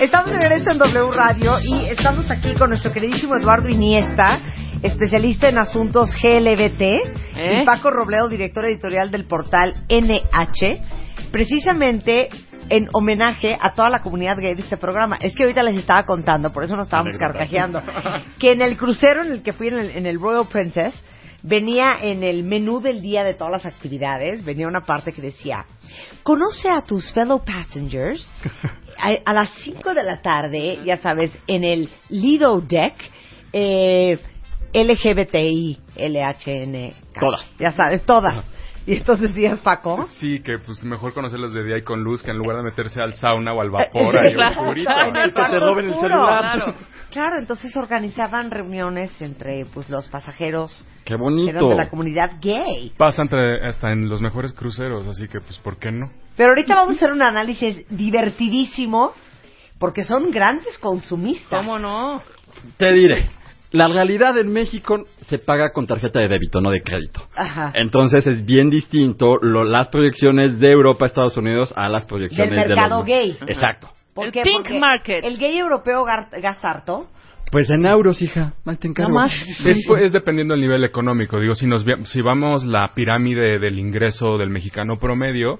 Estamos de regreso en W Radio y estamos aquí con nuestro queridísimo Eduardo Iniesta, especialista en asuntos GLBT, ¿Eh? y Paco Robledo, director editorial del portal NH, precisamente en homenaje a toda la comunidad gay de este programa. Es que ahorita les estaba contando, por eso nos estábamos carcajeando, que en el crucero en el que fui en el, en el Royal Princess, venía en el menú del día de todas las actividades, venía una parte que decía, conoce a tus fellow passengers a, a las 5 de la tarde, ya sabes, en el Lido Deck, eh, LGBTI, LHN. Todas. Ya sabes, todas. Y entonces decías, Paco. Sí, que pues mejor conocerlos de día y con luz que en lugar de meterse al sauna o al vapor ahí Claro, oscurito. Que te roben el celular. Claro. Claro, entonces organizaban reuniones entre pues los pasajeros Qué que eran bonito. de la comunidad gay. Pasa entre- hasta en los mejores cruceros, así que pues ¿por qué no? Pero ahorita vamos a hacer un análisis divertidísimo porque son grandes consumistas. ¿Cómo no? Te diré. La realidad en México se paga con tarjeta de débito, no de crédito. Ajá. Entonces es bien distinto lo- las proyecciones de Europa a Estados Unidos a las proyecciones Del mercado de los... gay. Exacto. ¿Por El qué? pink Porque market. El gay europeo gar- gasta harto. Pues en euros, hija. Más te encargo. Nada más. Es, es dependiendo del nivel económico. Digo, si nos si vamos la pirámide del ingreso del mexicano promedio,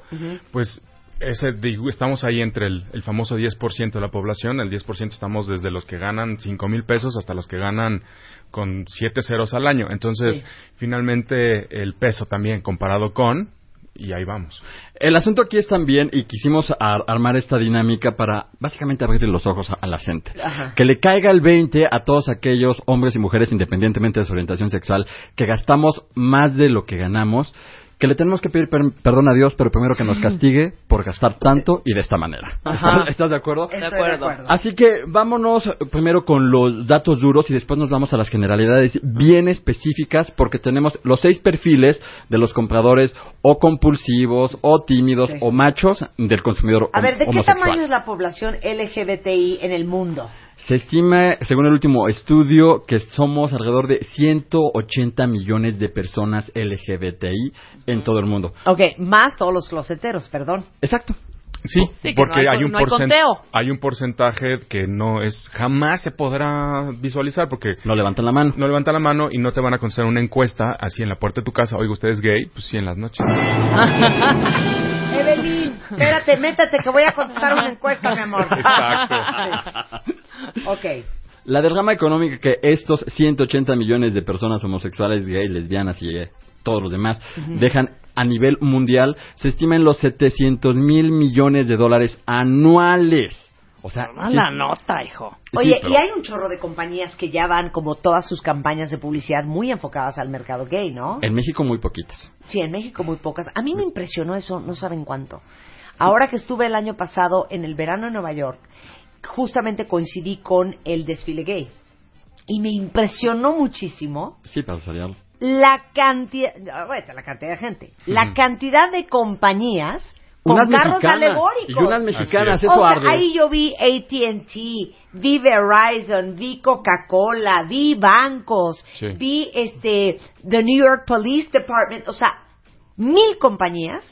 pues ese estamos ahí entre el, el famoso 10% de la población. El 10% estamos desde los que ganan 5 mil pesos hasta los que ganan con 7 ceros al año. Entonces, finalmente, el peso también comparado con, y ahí vamos. El asunto aquí es también, y quisimos ar- armar esta dinámica para básicamente abrirle los ojos a, a la gente. Ajá. Que le caiga el 20 a todos aquellos hombres y mujeres, independientemente de su orientación sexual, que gastamos más de lo que ganamos, que le tenemos que pedir per- perdón a Dios, pero primero que nos castigue por gastar tanto y de esta manera. Ajá. ¿Estás de acuerdo? Estoy acuerdo. Así que vámonos primero con los datos duros y después nos vamos a las generalidades bien específicas porque tenemos los seis perfiles de los compradores o compulsivos o tímidos Sí. o machos del consumidor A ver, ¿de qué homosexual. tamaño es la población LGBTI en el mundo? Se estima, según el último estudio, que somos alrededor de 180 millones de personas LGBTI en todo el mundo. Ok, más todos los closeteros, perdón. Exacto. Sí, Sí, que porque no hay- hay, un no hay porcen- conteo. hay un porcentaje que no es jamás se podrá visualizar porque No levantan la mano. no levanta la mano y no te van a contestar una encuesta así en la puerta de tu casa. Oiga, ¿usted es gay? Pues sí, en las noches. Evelyn, espérate, métete que voy a contestar una encuesta, mi amor. Exacto. Ok. La derrama económica que estos 180 millones de personas homosexuales, gays, lesbianas y eh, todos los demás dejan a nivel mundial se estima en los 700 mil millones de dólares anuales. O sea, sí- Mala nota, hijo. sí, Oye, pero- y hay un chorro de compañías que ya van como todas sus campañas de publicidad muy enfocadas al mercado gay, ¿no? en México muy poquitas. Sí, en México muy pocas. A mí me impresionó eso, no saben cuánto. Ahora que estuve el año pasado en el verano en Nueva York, justamente coincidí con el desfile gay. Y me impresionó muchísimo Sí, para la cantidad, ah, bueno, la cantidad de gente, la cantidad de compañías con Unas carros mexicanas alegóricos. y unas mexicanas, eso o sea, arde. ahí yo vi AT&T, vi Verizon, vi Coca-Cola, vi bancos, Sí. vi este the New York Police Department, o sea, mil compañías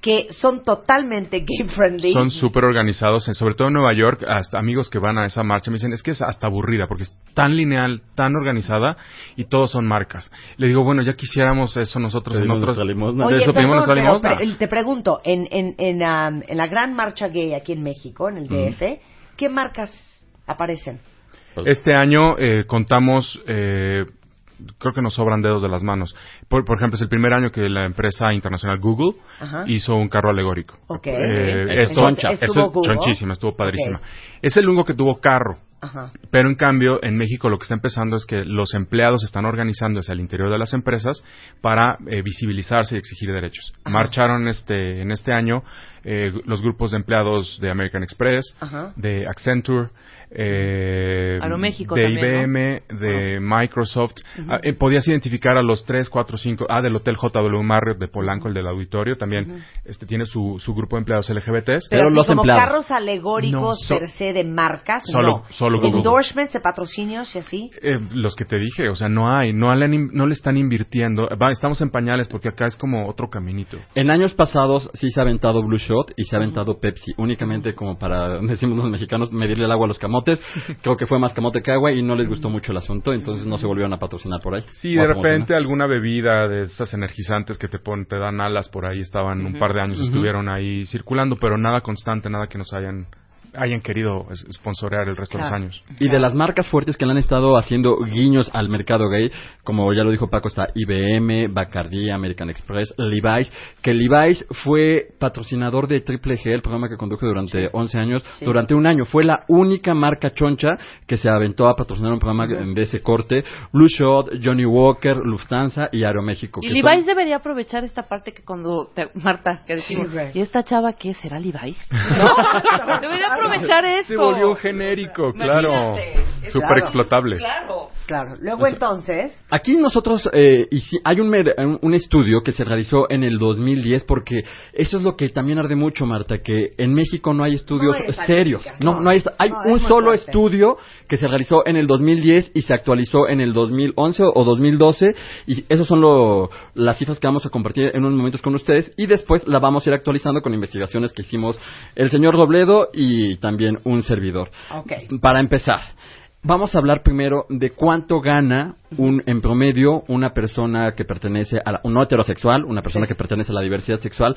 que son totalmente gay friendly. Son súper organizados, sobre todo en Nueva York, hasta amigos que van a esa marcha me dicen, es que es hasta aburrida, porque es tan lineal, tan organizada, y todos son marcas. Le digo, bueno, ya quisiéramos eso nosotros en Pedimos otros... nuestra limosna. de eso pedimos nuestra pero- limosna. pero te pregunto, en, en, en, um, en la gran marcha gay aquí en México, en el DF, ¿qué marcas aparecen? Este año eh, contamos, eh, creo que nos sobran dedos de las manos. Por, por ejemplo, es el primer año que la empresa internacional Google Ajá. hizo un carro alegórico. Ok. Eh, Es esto, choncha. Estuvo es Google. chonchísima, estuvo padrísima. Es el único que tuvo carro. Ajá. Pero en cambio, en México lo que está empezando es que los empleados están organizándose al interior de las empresas para eh, visibilizarse y exigir derechos. Marcharon este, en este año eh, los grupos de empleados de American Express, Ajá. de Accenture, eh, Aeroméxico de también, IBM, de Microsoft. Ah, eh, podías identificar a los tres, cuatro, cinco. Ah, del Hotel JW Marriott de Polanco, el del auditorio, también este tiene su, su grupo de empleados LGBTs. Pero así los como empleados. carros alegóricos No, so- per se de marcas, Solo- no. solo Google. Endorsements de patrocinios y así. Eh, los que te dije, o sea, no hay, no le, han no le están invirtiendo. Va, estamos en pañales porque acá es como otro caminito. En años pasados sí se ha aventado Blue Shot y se ha aventado Pepsi, únicamente como para, decimos los mexicanos, medirle el agua a los camotes. Creo que fue más camote que agua y no les gustó mucho el asunto, entonces no se volvieron a patrocinar por ahí. Sí, de repente alguna bebida de esas energizantes que te ponen, te dan alas por ahí estaban un par de años estuvieron ahí circulando, pero nada constante, nada que nos hayan hayan querido sponsorear el resto de los años. Y de las marcas fuertes que le han estado haciendo guiños al mercado gay, como ya lo dijo Paco, está IBM, Bacardi, American Express, Levi's, que Levi's fue patrocinador de Triple G, el programa que conduje durante 11 años, durante un año. Fue la única marca choncha que se aventó a patrocinar un programa de ese corte. Blue Shot, Johnny Walker, Lufthansa y Aeroméxico. Y Levi's son- debería aprovechar esta parte que cuando te- Marta que decimos y esta chava qué será Levi's no debería aprovechar eso Se volvió genérico, claro. Imagínate. Súper Claro. explotable. claro Claro. Luego entonces, Aquí nosotros, eh, hay un, un- un estudio que se realizó en el 2010, porque eso es lo que también arde mucho, Marta, que en México no hay estudios No hay serios. No, no. hay, hay No, un solo fuerte. estudio que se realizó en el 2010 y se actualizó en el 2011 o 2012, y esos son lo- las cifras que vamos a compartir en unos momentos con ustedes, y después la vamos a ir actualizando con investigaciones que hicimos el señor Robledo y también un servidor. ok. Para empezar, vamos a hablar primero de cuánto gana un, en promedio una persona que pertenece a la, un no heterosexual, una persona que pertenece a la diversidad sexual.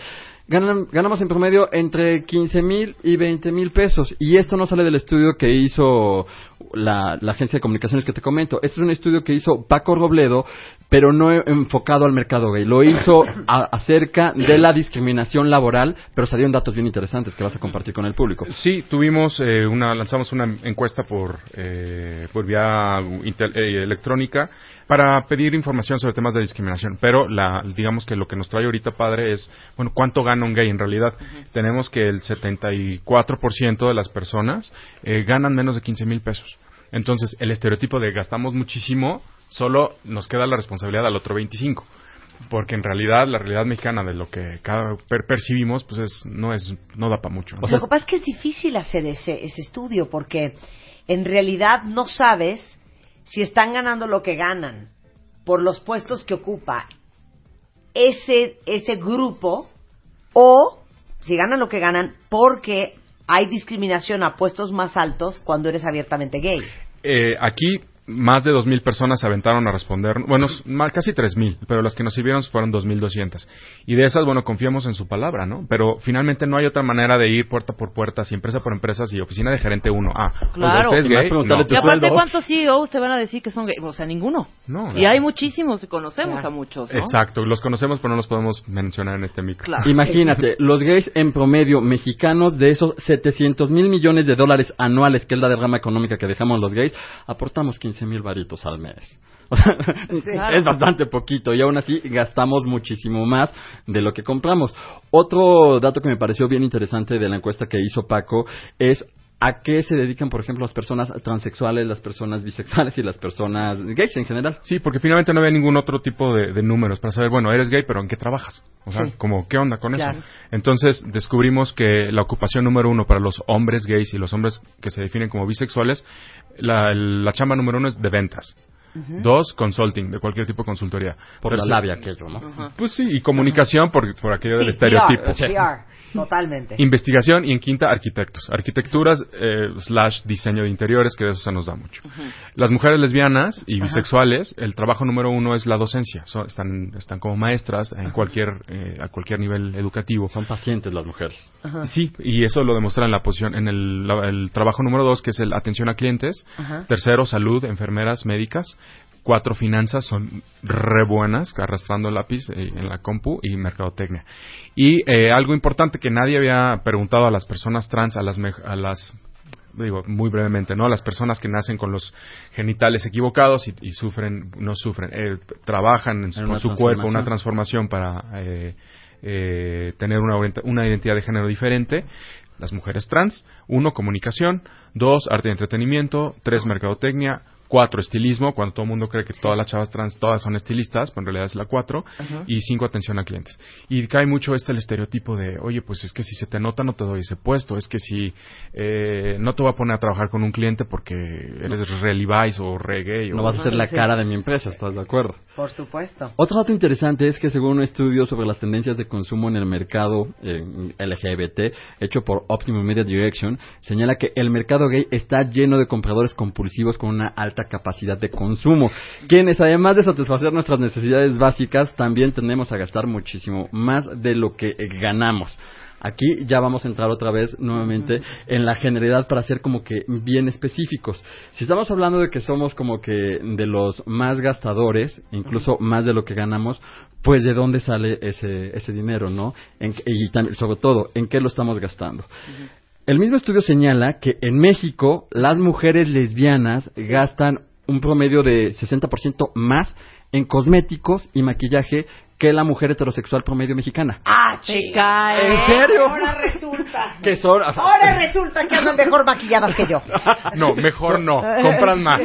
Ganan- ganamos en promedio entre 15 mil y 20 mil pesos. Y esto no sale del estudio que hizo la, agencia de comunicaciones que te comento. Este es un estudio que hizo Paco Robledo, pero no enfocado al mercado gay. Lo hizo a- acerca de la discriminación laboral, pero salieron datos bien interesantes que vas a compartir con el público. Sí, tuvimos eh, una, lanzamos una encuesta por, eh, por vía intel- eh, electrónica para pedir información sobre temas de discriminación. Pero la, digamos que lo que nos trae ahorita, padre, es, bueno, ¿cuánto gana un gay en realidad? Tenemos que el 74% de las personas eh, ganan menos de 15 mil pesos. Entonces, el estereotipo de gastamos muchísimo, solo nos queda la responsabilidad al otro 25 porque en realidad la realidad mexicana de lo que cada per- percibimos pues es no es no da para mucho ¿no? O sea, Lo que pasa es que es difícil hacer ese, ese estudio porque en realidad no sabes si están ganando lo que ganan por los puestos que ocupa ese, ese grupo o si ganan lo que ganan porque hay discriminación a puestos más altos cuando eres abiertamente gay. Eh, aquí más de 2.000 personas se aventaron a responder, bueno, casi 3.000, pero las que nos sirvieron fueron 2.200. Y de esas, bueno, confiamos en su palabra, ¿no? Pero finalmente no hay otra manera de ir puerta por puerta, si empresa por empresa, si oficina de gerente uno. Ah, oiga, Claro. ¿usted es Y más gay? No. y aparte sueldo. cuántos CEOs te van a decir que son gay o sea ninguno No, y no. hay muchísimos y conocemos Claro. a muchos ¿no? Exacto, los conocemos, pero no los podemos mencionar en este micro. Claro. Imagínate, los gays en promedio mexicanos de esos 700 mil millones de dólares anuales, que es la derrama económica que dejamos los gays, aportamos 15 mil varitos al mes. O sea. Es bastante poquito y aún así gastamos muchísimo más de lo que compramos. Otro dato que me pareció bien interesante de la encuesta que hizo Paco es a qué se dedican, por ejemplo, las personas transexuales, las personas bisexuales y las personas gays en general. Sí, porque finalmente no había ningún otro tipo de, de números para saber, bueno, eres gay, pero ¿en qué trabajas? O sea, Sí. como, ¿qué onda con Claro. eso? Entonces descubrimos que la ocupación número uno para los hombres gays y los hombres que se definen como bisexuales, la, la chamba número uno es de ventas. Dos, consulting, de cualquier tipo de consultoría. Por la labia aquello, ¿no? Pues sí, y comunicación por, por aquello del estereotipo. PR, PR, totalmente. Investigación y en quinta, arquitectos. Arquitecturas eh, slash diseño de interiores, que de eso se nos da mucho. Las mujeres lesbianas y bisexuales, el trabajo número uno es la docencia. Son- están, están como maestras en cualquier, eh, a cualquier nivel educativo. Son pacientes las mujeres. Sí, y eso lo demuestra en la posición, en el, la- el trabajo número dos, que es el atención a clientes. Tercero, salud, enfermeras, médicas. Cuatro, finanzas, son re buenas, arrastrando el lápiz eh, en la compu y mercadotecnia. Y eh, algo importante que nadie había preguntado a las personas trans, a las, a las digo muy brevemente, ¿no? A las personas que nacen con los genitales equivocados y, y sufren, no sufren, eh, trabajan en su, con su cuerpo una transformación. para eh, eh, tener una, una identidad de género diferente. Las mujeres trans, uno, comunicación, dos, arte y entretenimiento, tres, mercadotecnia, cuatro, estilismo, cuando todo el mundo cree que todas las chavas trans, todas son estilistas, pero en realidad es la cuatro, y cinco, atención a clientes. Y cae mucho este el estereotipo de, oye, pues es que si se te nota no te doy ese puesto, es que si eh, no te voy a poner a trabajar con un cliente porque eres re Levi's o re gay. No o- vas a ser la Sí. cara de mi empresa, ¿estás de acuerdo? Por supuesto. Otro dato interesante es que según un estudio sobre las tendencias de consumo en el mercado eh, LGBT, hecho por Optimum Media Direction, señala que el mercado gay está lleno de compradores compulsivos con una alta capacidad de consumo, quienes además de satisfacer nuestras necesidades básicas, también tendemos a gastar muchísimo más de lo que ganamos. Aquí ya vamos a entrar otra vez nuevamente en la generalidad para ser como que bien específicos. Si estamos hablando de que somos como que de los más gastadores, incluso más de lo que ganamos, pues de dónde sale ese, ese dinero, ¿no? En y también, sobre todo, ¿en qué lo estamos gastando? El mismo estudio señala que en México las mujeres lesbianas gastan un promedio de 60% más en cosméticos y maquillaje que la mujer heterosexual promedio mexicana. Ah, chica. ¿En serio? Ahora resulta. Que son, o sea, Ahora resulta que andan mejor maquilladas que yo. No, mejor no, compran más.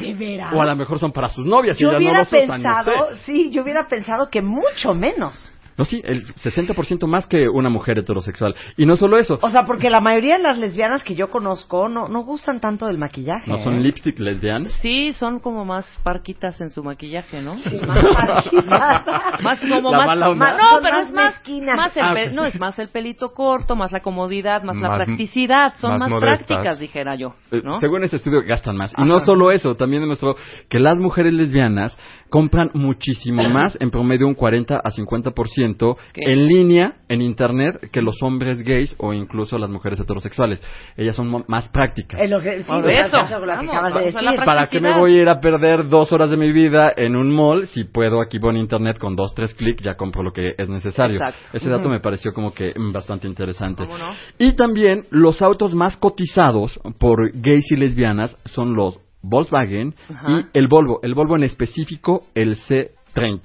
De veras. o a lo mejor son para sus novias y ya no los usan, no sé. pensado, sí, yo hubiera pensado que mucho menos. No, sí, el 60% más que una mujer heterosexual. Y no solo eso, O sea, porque la mayoría de las lesbianas que yo conozco no, no gustan tanto del maquillaje. no son ¿eh? lipstick lesbianas. Sí, son como más parquitas en su maquillaje, ¿no? Sí, más parquitas. Más como La más, más- no, pero es más, más el Ah, no es más el pelito corto, más la comodidad, más, la practicidad, son más prácticas, dijera yo, Eh, ¿no? Según este estudio gastan más. Y no solo eso, también demostró que las mujeres lesbianas compran muchísimo más, en promedio un 40 a 50% ¿Qué? en línea, en internet, que los hombres gays o incluso las mujeres heterosexuales. Ellas son más prácticas. Es lo que, sí, Por o sea, eso. que acabas de decir. ¿Para qué me voy a ir a perder dos horas de mi vida en un mall si puedo aquí por internet con dos, tres clics ya compro lo que es necesario? Exacto. Ese dato me pareció como que mm, bastante interesante. ¿Cómo no? Y también los autos más cotizados por gays y lesbianas son los Volkswagen Ajá. y el Volvo. El Volvo en específico, el C30.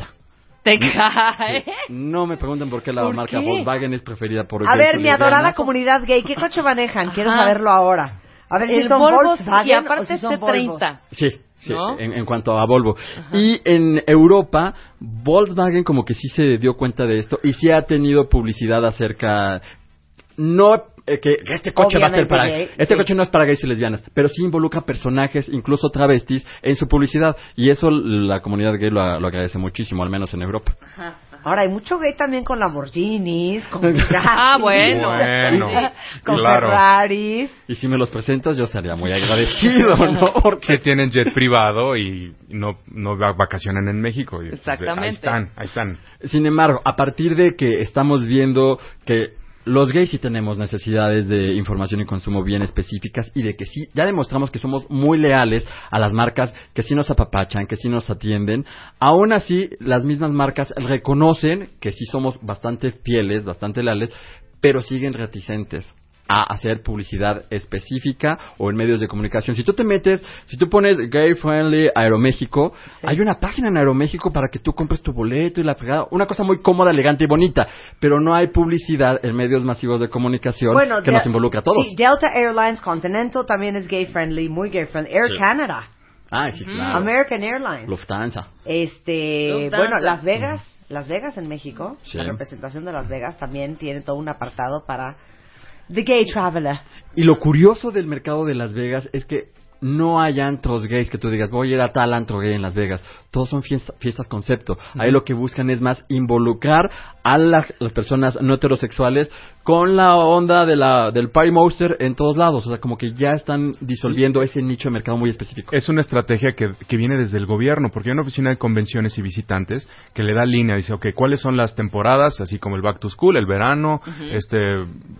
Te cae. No me pregunten por qué la ¿Por marca qué? Volkswagen es preferida por A ver, mi adorada comunidad gay, ¿qué coche manejan? Quiero Ajá. saberlo ahora. A ver si El son Volvo, Volkswagen y aparte o si son este 30. Volvos. Sí, sí, ¿No? en, en cuanto a Volvo. Y en Europa, Volkswagen como que sí se dio cuenta de esto y sí ha tenido publicidad acerca... No que, que este coche va a ser para... gay, este sí. coche no es para gays y lesbianas, pero sí involucra personajes, incluso travestis, en su publicidad. Y eso la comunidad gay lo, lo agradece muchísimo, al menos en Europa. Ahora, hay mucho gay también con Lamborghinis, con Ah, bueno. Bueno, con claro. Ferraris. Y si me los presentas, yo sería muy agradecido, ¿no? Porque tienen jet privado y no, no va- vacacionan en México. Pues, Exactamente. ahí están, ahí están. Sin embargo, a partir de que estamos viendo que los gays sí tenemos necesidades de información y consumo bien específicas y de que sí, ya demostramos que somos muy leales a las marcas que sí nos apapachan, que sí nos atienden, aún así las mismas marcas reconocen que sí somos bastante fieles, bastante leales, pero siguen reticentes a hacer publicidad específica o en medios de comunicación. Si tú te metes, si tú pones Gay Friendly Aeroméxico, hay una página en Aeroméxico para que tú compres tu boleto y la fregada, una cosa muy cómoda, elegante y bonita, pero no hay publicidad en medios masivos de comunicación que Del- nos involucra a todos. Sí, Delta Airlines Continental también es gay friendly, muy gay friendly. Air Sí. Canada, Ah, sí, claro. American Airlines. Lufthansa. Este, Lufthansa. bueno, Las Vegas, Las Vegas en México, Sí. la representación de Las Vegas también tiene todo un apartado para Y lo curioso del mercado de Las Vegas es que no hay antros gays que tú digas, voy a ir a tal antro gay en Las Vegas. Todos son fiesta- fiestas concepto. Ahí lo que buscan es más involucrar a las, las personas no heterosexuales con la onda de la, del party monster en todos lados. O sea, como que ya están disolviendo ese nicho de mercado muy específico. Es una estrategia que, que viene desde el gobierno, porque hay una oficina de convenciones y visitantes que le da línea, dice, ok, ¿cuáles son las temporadas? Así como el back to school, el verano, este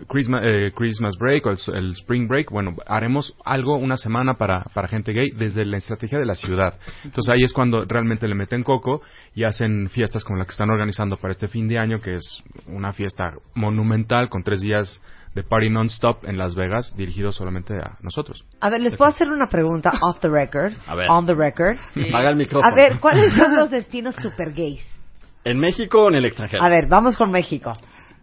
Christmas, eh, Christmas break o el, el spring break. Bueno, haremos algo una semana para, para gente gay desde la estrategia de la ciudad. Entonces ahí es cuando realmente le meten coco y hacen fiestas como la que están organizando para este fin de año, que es una fiesta monumental con tres días de party non-stop en Las Vegas, dirigido solamente a nosotros. A ver, les puedo hacer una pregunta off the record. A ver. On the record. Paga el micrófono. A ver, ¿cuáles son los destinos super gays? ¿En México o en el extranjero? A ver, vamos con México.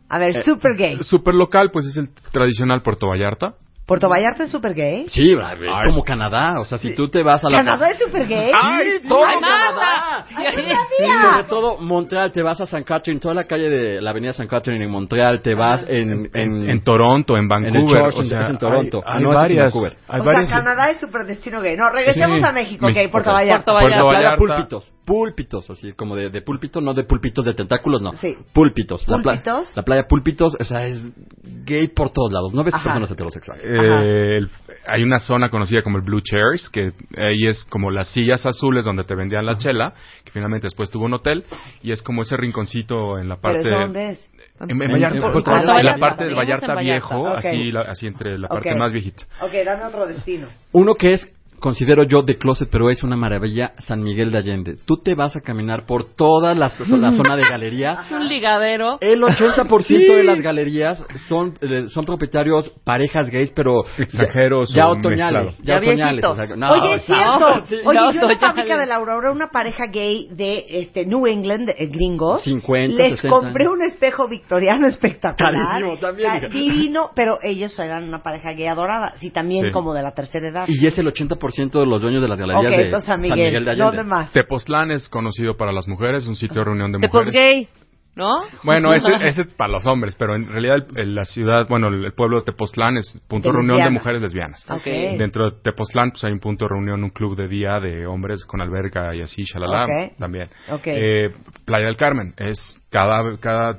A ver, Eh, super gay. Super local, pues es el tradicional Puerto Vallarta. ¿Puerto Vallarta es super gay? Sí, es como Canadá. O sea, si tú te vas a la... ¿Canadá es super gay? ¡Ay, todo ¡Ay, Canadá! Sí, sobre todo Montreal, te vas a San Catherine, toda la calle de la avenida San Catherine en Montreal, te vas en... En, En Toronto, en en el Vancouver. Church, o sea, en Toronto. Hay, hay No, es en varias. Vancouver. Hay o varias. sea, Canadá es super destino gay. No, regresemos Sí. a México, ok, Puerto. Vallarta. Puerto Puerto Vallarta. Vallarta. Púlpitos, púlpitos, así como de, de púlpito, no de púlpitos de tentáculos, no. Sí. Púlpitos. La, pla- ¿Púlpitos? la playa Púlpitos, o sea, es gay por todos lados. No ves Ajá. personas heterosexuales. Eh, el- hay una zona conocida como el Blue Chairs, que ahí es como las sillas azules donde te vendían la chela, que finalmente después tuvo un hotel, y es como ese rinconcito en la parte... ¿Pero dónde es? En, en En- Vallarta, en en, Puerto la Vallarta. parte del Vallarta Vallarta. viejo, así, la- así entre la parte más viejita. Ok, dame otro destino. Uno que es, considero yo, de closet, pero es una maravilla, San Miguel de Allende. Tú te vas a caminar por toda la, la zona de galería. Un ligadero. El 80% de las galerías son, eh, son propietarios parejas gays, pero Extranjeros ya, ya o otoñales. Ya, Ya otoñales. o sea, no, Oye, es cierto. no, sí, Oye, yo en la fábrica de la Aurora, una pareja gay de este New England, eh, gringos, 50, les 60. compré un espejo victoriano espectacular. Carísimo también. Divino, pero ellos eran una pareja gay adorada. Sí, también Sí. como de la tercera edad. Y es el 80% de los dueños de las galerías de San Miguel. de Allende. ¿Dónde más? Tepoztlán es conocido para las mujeres, un sitio de reunión de mujeres. gay, ¿no? Bueno, ese, ese es para los hombres, pero en realidad el- el- la ciudad, bueno, el, el pueblo de Tepoztlán es punto de reunión de mujeres lesbianas. Dentro de Tepoztlán pues hay un punto de reunión, un club de día de hombres con alberca y así, shalala, Ok. también. Eh, Playa del Carmen es cada cada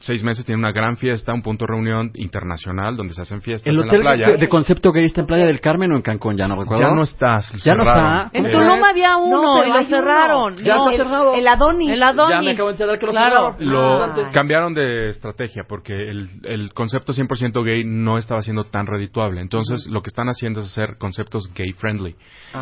seis meses tiene una gran fiesta, un punto de reunión internacional donde se hacen fiestas ¿El en la hotel playa. de, concepto gay está en Playa del Carmen o en Cancún? Ya no recuerdo. ya no está, Ya no está. En Eh, Tulum había uno No, y lo uno. cerraron. Ya No, está el, cerrado. El Adonis. El Adonis. Ya me acabo de enterar que lo Claro. cerraron. Lo Ah. cambiaron de estrategia porque el, el concepto 100% gay no estaba siendo tan redituable. Entonces, lo que están haciendo es hacer conceptos gay friendly.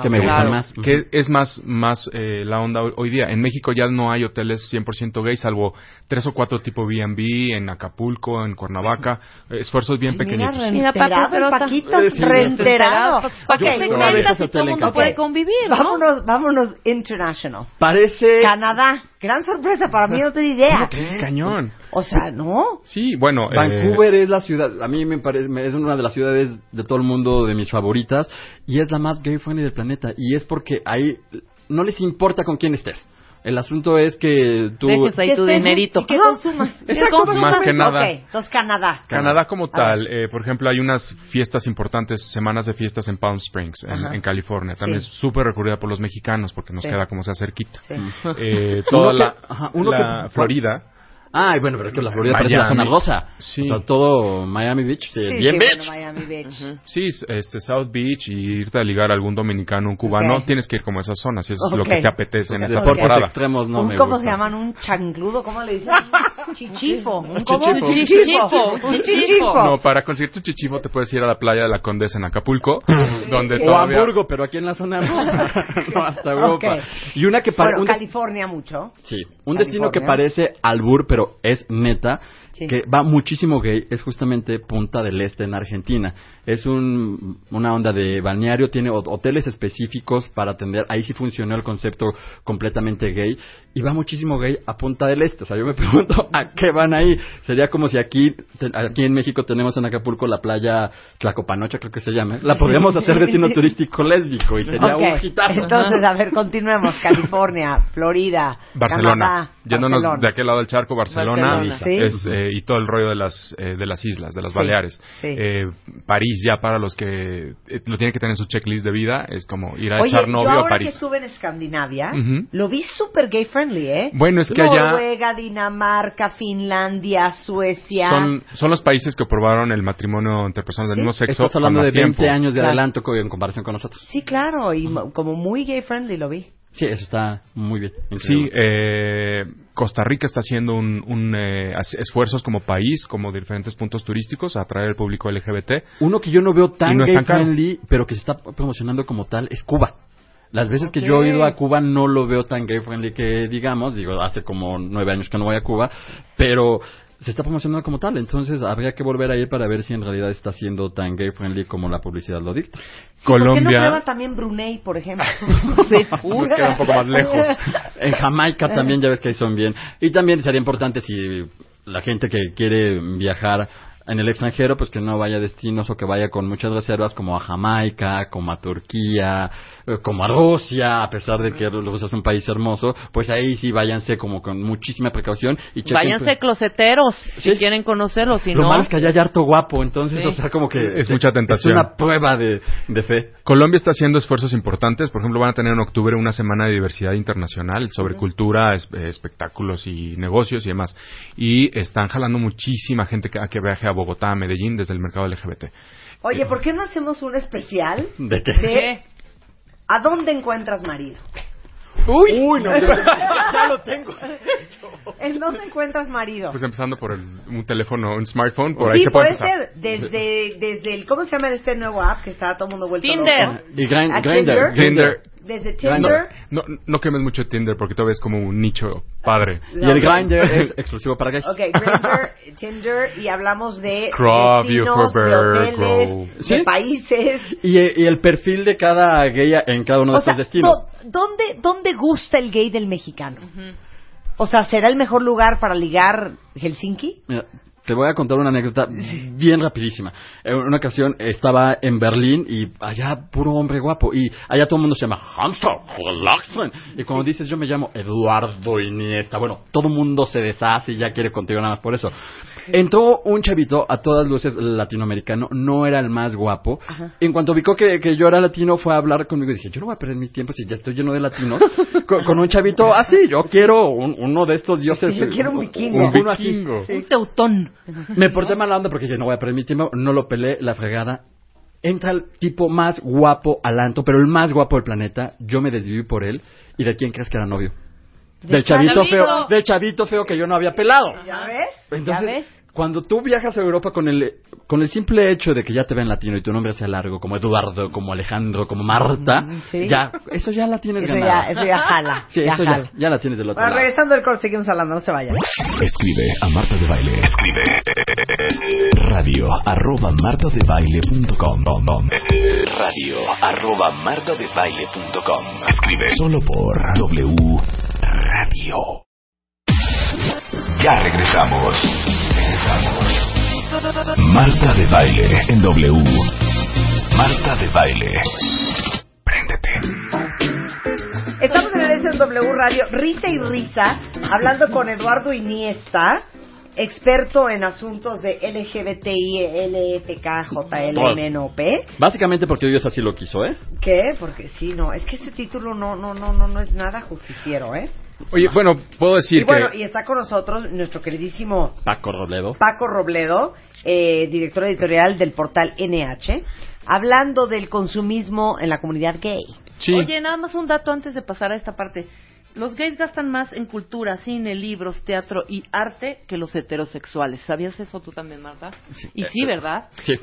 que me Claro. gustan más. Que es más, más eh, la onda hoy, hoy día. En México ya no hay hoteles 100% gay, salvo tres o cuatro tipo B&B en Acapulco, en Cuernavaca. eh, esfuerzos bien Mira, pequeñitos. Mira, reenterado Paquito, Eh, sí, reenterado. ¿Para qué segmentas ese si todo el mundo puede convivir, no? Vámonos, vámonos international. Parece... Canadá. Gran sorpresa para mí, no tenía idea. Cañón. O sea, ¿no? Sí, bueno. eh, Vancouver es la ciudad, a mí me parece, me- es una de las ciudades de todo el mundo de mis favoritas y es la más gay friendly del planeta y es porque ahí no les importa con quién estés. El asunto es que tú Dejes ahí tu dinerito. Ajá. consumas. Exacto, consumas. Más que nada. Ok, entonces Canadá. Canadá como tal, eh, por ejemplo, hay unas fiestas importantes, semanas de fiestas en Palm Springs, en, en California. También Sí. es súper recurrida por los mexicanos porque nos Sí. queda como sea cerquita. Sí. Eh, toda Uno la, que- ajá, uno la que- Florida. Ay, bueno, pero es que la Florida parece la Miami. zona rosa. Sí. O sea, todo Miami Beach, sí, Sí, bien sí, bitch. bueno, Miami Beach. Sí, s- este South Beach y irte a ligar a algún dominicano, un cubano, Ok. tienes que ir como a esas zonas, si es lo Ok. que te apetece en esa temporada. extremos no un, me ¿Cómo gustan. se llaman? ¿Un chancludo? ¿Cómo le dicen? Chichifo. ¿Un Chichifo. Un chichifo. Un chichifo. No, para conseguir tu chichifo te puedes ir a la playa de la Condesa en Acapulco, donde O todavía... Hamburgo, pero aquí en la zona no, no, hasta Europa. Ok. Y una que para Bueno, un California mucho. Sí, un destino que California. parece albur, pero es neta, Sí. que va muchísimo gay, es justamente Punta del Este en Argentina. Es un, una onda de balneario, tiene ho- hoteles específicos para atender, ahí sí funcionó el concepto completamente gay, y va muchísimo gay a Punta del Este. O sea, yo me pregunto, ¿a qué van ahí? Sería como si aquí, te- aquí en México tenemos en Acapulco la playa Tlacopanocha, creo que se llama. La podríamos hacer destino turístico lésbico y sería Ok, un hitazo. Entonces, a ver, continuemos. California, Florida, Barcelona. Canadá, Yéndonos Barcelona. de aquel lado del charco, Barcelona, Barcelona. Sí. es eh, eh, y todo el rollo de las eh, de las islas, de las Sí, Baleares. sí. Eh, París ya para los que eh, lo tienen que tener en su checklist de vida es como ir a Oye, echar yo novio a ahora que París. estuve en Escandinavia, Ujú. lo vi súper gay friendly, ¿eh? Bueno, es que allá- Noruega, Dinamarca, Finlandia, Suecia. Son, son los países que aprobaron el matrimonio entre personas del Sí. mismo sexo Estás hablando de más 20 tiempo. años de Claro. adelanto co- en comparación con nosotros. Sí, claro, y mo- como muy gay friendly lo vi. Sí, eso está muy bien. Sí, increíble. eh, Costa Rica está haciendo un, un, eh, as- esfuerzos como país, como de diferentes puntos turísticos, a atraer al público LGBT. Uno que yo no veo Y tan no es gay tan caro. friendly, pero que se está promocionando como tal, es Cuba. Las veces que yo he ido a Cuba no lo veo tan gay friendly que digamos, digo, hace como nueve años que no voy a Cuba, pero se está promocionando como tal, entonces habría que volver a ir para ver si en realidad está siendo tan gay friendly como la publicidad lo dicta. Sí, ¿Por qué no Colombia. prueban también Brunei, por ejemplo? Sí. Nos queda un poco más lejos. En Jamaica también ya ves que ahí son bien. Y también sería importante si la gente que quiere viajar en el extranjero, pues que no vaya a destinos o que vaya con muchas reservas como a Jamaica, como a Turquía, eh, como a Rusia, a pesar de que Rusia es un país hermoso, pues ahí sí váyanse como con muchísima precaución y chequen, Váyanse pues, closeteros si quieren conocerlos, si Lo no. malo es que allá hay harto guapo, entonces, Sí. o sea, como que... Es mucha tentación. Es una prueba de, de fe. Colombia está haciendo esfuerzos importantes. Por ejemplo, van a tener en octubre una semana de diversidad internacional sobre cultura, es- eh, espectáculos y negocios y demás. Y están jalando muchísima gente que, a que viaje a Bogotá, a Medellín, desde el mercado LGBT. Oye, ¿por qué no hacemos un especial ¿De qué? de ¿A dónde encuentras marido? Uy, no, ya lo tengo. ¿En dónde encuentras marido? Pues empezando por el- un teléfono, un smartphone, por ahí sí, se puede puede ser desde, desde el, ¿cómo se llama este nuevo app que está todo el mundo vuelto Tinder. loco? Y Grind- ¿A Grindr. Tinder. Desde Grindr. Tinder. No, no quemes mucho Tinder porque todavía es como un nicho padre. Y el Grindr es exclusivo para gays. Ok, Grindr, Tinder, y hablamos de Scrub, destinos, de hoteles, Grow. de ¿Sí? países. Y, y el perfil de cada gay en cada uno de O sea, estos destinos. do- ¿dónde, ¿dónde gusta el gay del mexicano? O sea, ¿será el mejor lugar para ligar Helsinki? Mira, te voy a contar una anécdota bien rapidísima. En una ocasión estaba en Berlín y allá puro hombre guapo y allá todo el mundo se llama Hamster, relaxen. Y cuando dices yo me llamo Eduardo Iniesta, bueno, todo el mundo se deshace y ya quiere contigo nada más por eso. Entró un chavito a todas luces latinoamericano, no era el más guapo. En cuanto ubicó que, que yo era latino, fue a hablar conmigo y dije, yo no voy a perder mi tiempo si ya estoy lleno de latinos. con, con un chavito así, yo quiero un- uno de estos dioses. Sí, yo quiero un vikingo. Un uno así. vikingo. Un teutón. Me porté mal onda porque dije, no voy a perder mi tiempo, no lo pelé, la fregada. Entra el tipo más guapo al anto, pero el más guapo del planeta. Yo me desviví por él. ¿Y de quién crees que era novio? Del chavito chavito. feo, del chavito feo que yo no había pelado. ¿Ya ves? Entonces, ¿Ya ves? Cuando tú viajas a Europa con el con el simple hecho de que ya te ven latino y tu nombre sea largo, como Eduardo, como Alejandro, como Marta, Mm, sí. ya, eso ya la tienes Eso ganada. ya, eso ya jala. Sí, ya eso jala. ya, ya la tienes del otro Bueno, lado. regresando del corte, seguimos hablando, no se vayan. Escribe a Marta de Baile. Escribe radio arroba martadebaile.com Radio arroba martadebaile.com Escribe solo por W Radio. Ya regresamos. Regresamos. Marta de Baile en W. Marta de Baile. Préndete. Estamos en regreso en W Radio, risa y risa, hablando con Eduardo Iniesta, experto en asuntos de LGBTI, LFK, JLMNOP. Básicamente porque Dios así lo quiso, ¿eh? ¿Qué? Porque sí, no, es que ese título no, no, no, no, no es nada justiciero, ¿eh? Oye, bueno, puedo decir Y bueno, que... y está con nosotros nuestro queridísimo Paco Robledo. Paco Robledo, eh, director editorial del portal NH, hablando del consumismo en la comunidad gay. Sí. Oye, nada más un dato antes de pasar a esta parte. Los gays gastan más en cultura, cine, libros, teatro y arte que los heterosexuales. ¿Sabías eso tú también, Marta? Y sí, ¿verdad? Sí.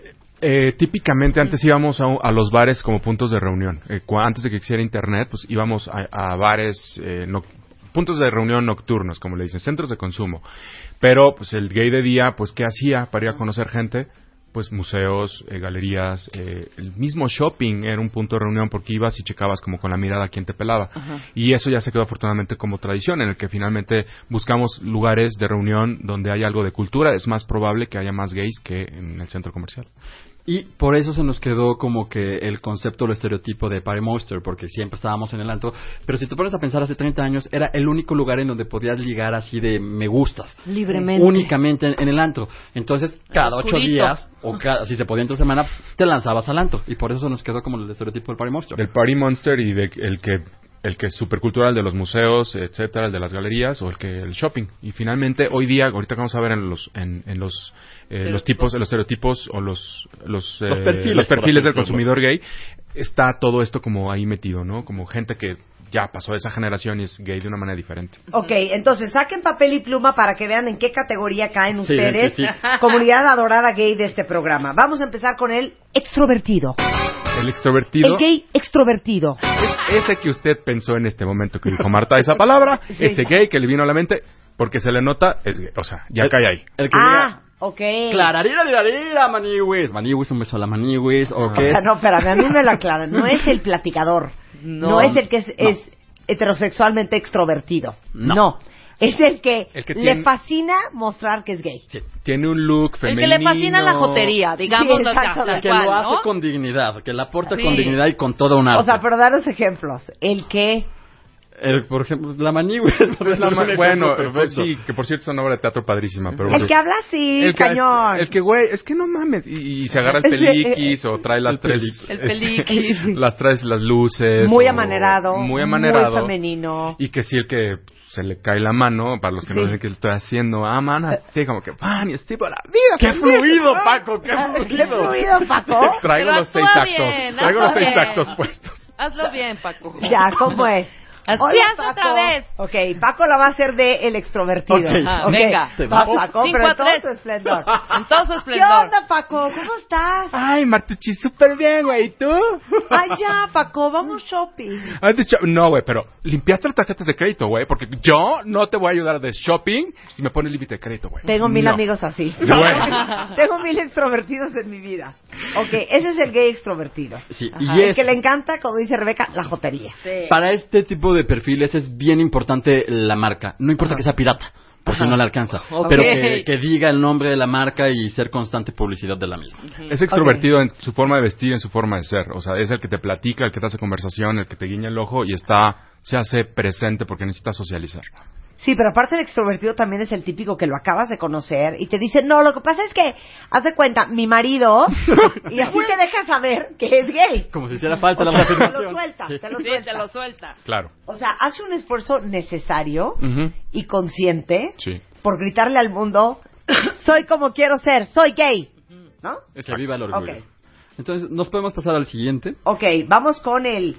Eh, típicamente antes íbamos a, a los bares como puntos de reunión. Eh, cua- antes de que existiera internet, pues íbamos a, a bares, eh, no- puntos de reunión nocturnos, como le dicen, centros de consumo. Pero pues el gay de día, pues ¿qué hacía para ir a conocer gente? Pues museos, eh, galerías, eh, el mismo shopping era un punto de reunión porque ibas y checabas como con la mirada a quién te pelaba. Y eso ya se quedó afortunadamente como tradición, en el que finalmente buscamos lugares de reunión donde hay algo de cultura. Es más probable que haya más gays que en el centro comercial. Y por eso se nos quedó como que el concepto, el estereotipo de Party Monster, porque siempre estábamos en el antro. Pero si te pones a pensar, hace 30 años era el único lugar en donde podías ligar así de me gustas. Libremente. Únicamente en, en el antro. Entonces, cada ocho días, o cada, si se podía entre semana, te lanzabas al antro. Y por eso se nos quedó como el estereotipo del Party Monster. Del Party Monster y de el que el que es supercultural de los museos, etcétera, el de las galerías o el que el shopping. Y finalmente hoy día, ahorita que vamos a ver en los en, en los eh, los tipos, los estereotipos o los los, eh, Los perfiles, los perfiles del decirlo. consumidor gay está todo esto como ahí metido, ¿no? Como gente que ya pasó esa generación y es gay de una manera diferente. Ok, entonces saquen papel y pluma para que vean en qué categoría caen ustedes, sí, sí. comunidad adorada gay de este programa. Vamos a empezar con el extrovertido. El extrovertido El gay extrovertido. es ese que usted pensó en este momento que dijo Marta esa palabra, Sí. ese gay que le vino a la mente porque se le nota, es gay. o sea, ya El- cae ahí. El que Ah, ok. clararira, dirarira, maniwis. Maniwis, un beso a la maniwis. O O sea, es- no, espérame, a mí me lo aclaran. No es el platicador. No, No. es el que es, es heterosexualmente extrovertido. No. No. Es el que, El que le tiene- fascina mostrar que es gay. Sí. Tiene un look El femenino. que le fascina la jotería, digamos, Sí, exacto, tal que cual, lo hace ¿no? con dignidad, que la aporta Sí. con dignidad y con toda una O sea, pero daros ejemplos. El que... El, por ejemplo, la. Es la ma- bueno, eh, perfecto. sí, que por cierto es una obra de teatro padrísima, pero El que habla así, el que, cañón. el que güey, es que no mames y, y se agarra el que, peliquis o trae las el tres peliquis. El este, peliquis. las traes las luces muy o- amanerado. muy amanerado Muy femenino. y que sí el que se le cae la mano para los que Sí. no saben qué estoy haciendo ah man así como que pan y estoy por la vida ¡Qué feliz". fluido, Paco! ¡Qué Ah, ¿Qué fluido! fluido, Paco? traigo Pero los seis actos bien, traigo los hazlo seis bien. actos puestos Hazlo bien, Paco. Ya, ¿cómo es? Paco. otra vez. Ok, Paco la va a hacer de el extrovertido. Ok. Ah, Ok, venga. Vas, Paco, Cinco pero a en todo tres. su esplendor. En todo su ¿Qué esplendor. onda, Paco? ¿Cómo estás? ay Martucci súper bien güey ¿y tú Ay, ya, Paco, vamos shopping. Ah, No, güey, pero limpiaste las tarjetas de crédito, güey, porque yo no te voy a ayudar de shopping si me pones límite de crédito, güey. Tengo mil No. amigos así. Tengo mil extrovertidos en mi vida. Ok, ese es el gay extrovertido. Sí, Ajá, y el es, que le encanta, como dice Rebeca, la jotería. Sí. para este tipo de perfiles es bien importante la marca. No importa que sea pirata, por si no le alcanza. Pero que, que diga el nombre de la marca y ser constante publicidad de la misma. Es extrovertido en su forma de vestir, en su forma de ser. O sea, es el que te platica, el que te hace conversación, el que te guiña el ojo y está, se hace presente porque necesita socializar. Sí, pero aparte el extrovertido también es el típico que lo acabas de conocer y te dice, no, lo que pasa es que, haz de cuenta, mi marido, y así te deja saber que es gay. Como si hiciera falta O la sea, te lo suelta, Sí. te lo Sí, suelta. te lo suelta. Claro. O sea, hace un esfuerzo necesario y consciente Sí. por gritarle al mundo, soy como quiero ser, soy gay. ¿No? Que viva el orgullo. Entonces, nos podemos pasar al siguiente. Ok, vamos con el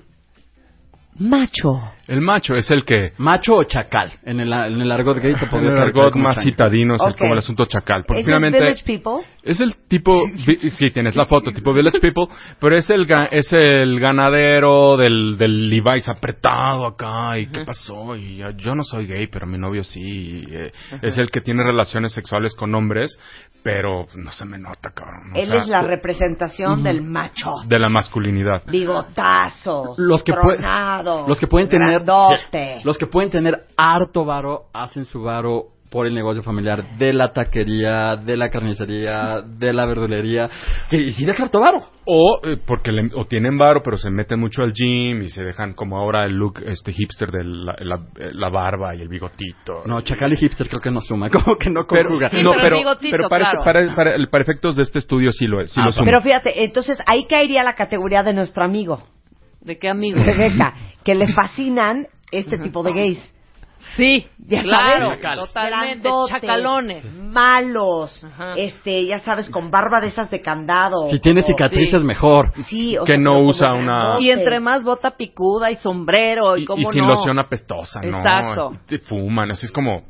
macho. El macho es el que, Macho o chacal. En el, en el argot gay te en podría el caracterizar argot más citadino, es el- como el asunto chacal. Porque ¿Es finalmente... Village People? Es el tipo, vi- sí, tienes la foto, tipo Village People, pero es el ga- es el ganadero del, del Levi's apretado acá, y qué pasó, y yo, yo no soy gay, pero mi novio sí, y, eh, es el que tiene relaciones sexuales con hombres, pero no se me nota, cabrón. o Él sea, es la representación del macho. de la masculinidad. Bigotazo, los que tronado, los que pueden tener grandote. los que pueden tener harto varo hacen su varo por el negocio familiar de la taquería, de la carnicería, de la verdulería, que y sí deja harto varo. O eh, porque le- o tienen varo, pero se meten mucho al gym y se dejan como ahora el look este hipster de la, la- la barba y el bigotito. No, chacal y hipster creo que no suma, como que no pero, conjuga. Sí, no, pero pero, bigotito, pero para, claro. para, para- para efectos de este estudio sí lo sí Ah, lo suma. Pero fíjate, entonces ahí caería la categoría de nuestro amigo, ¿De qué amigo? Rebeca, que le fascinan este tipo de gays. Sí, Ya claro, sabes, totalmente. grandotes, Chacalones. Malos, Ajá. este, ya sabes, con barba de esas de candado. Si tiene cicatrices sí. mejor. Sí, o Que sea, no usa una-. Y entre más bota picuda y sombrero y, y, cómo y sin no. loción apestosa, ¿no? Exacto. Te fuman, así es como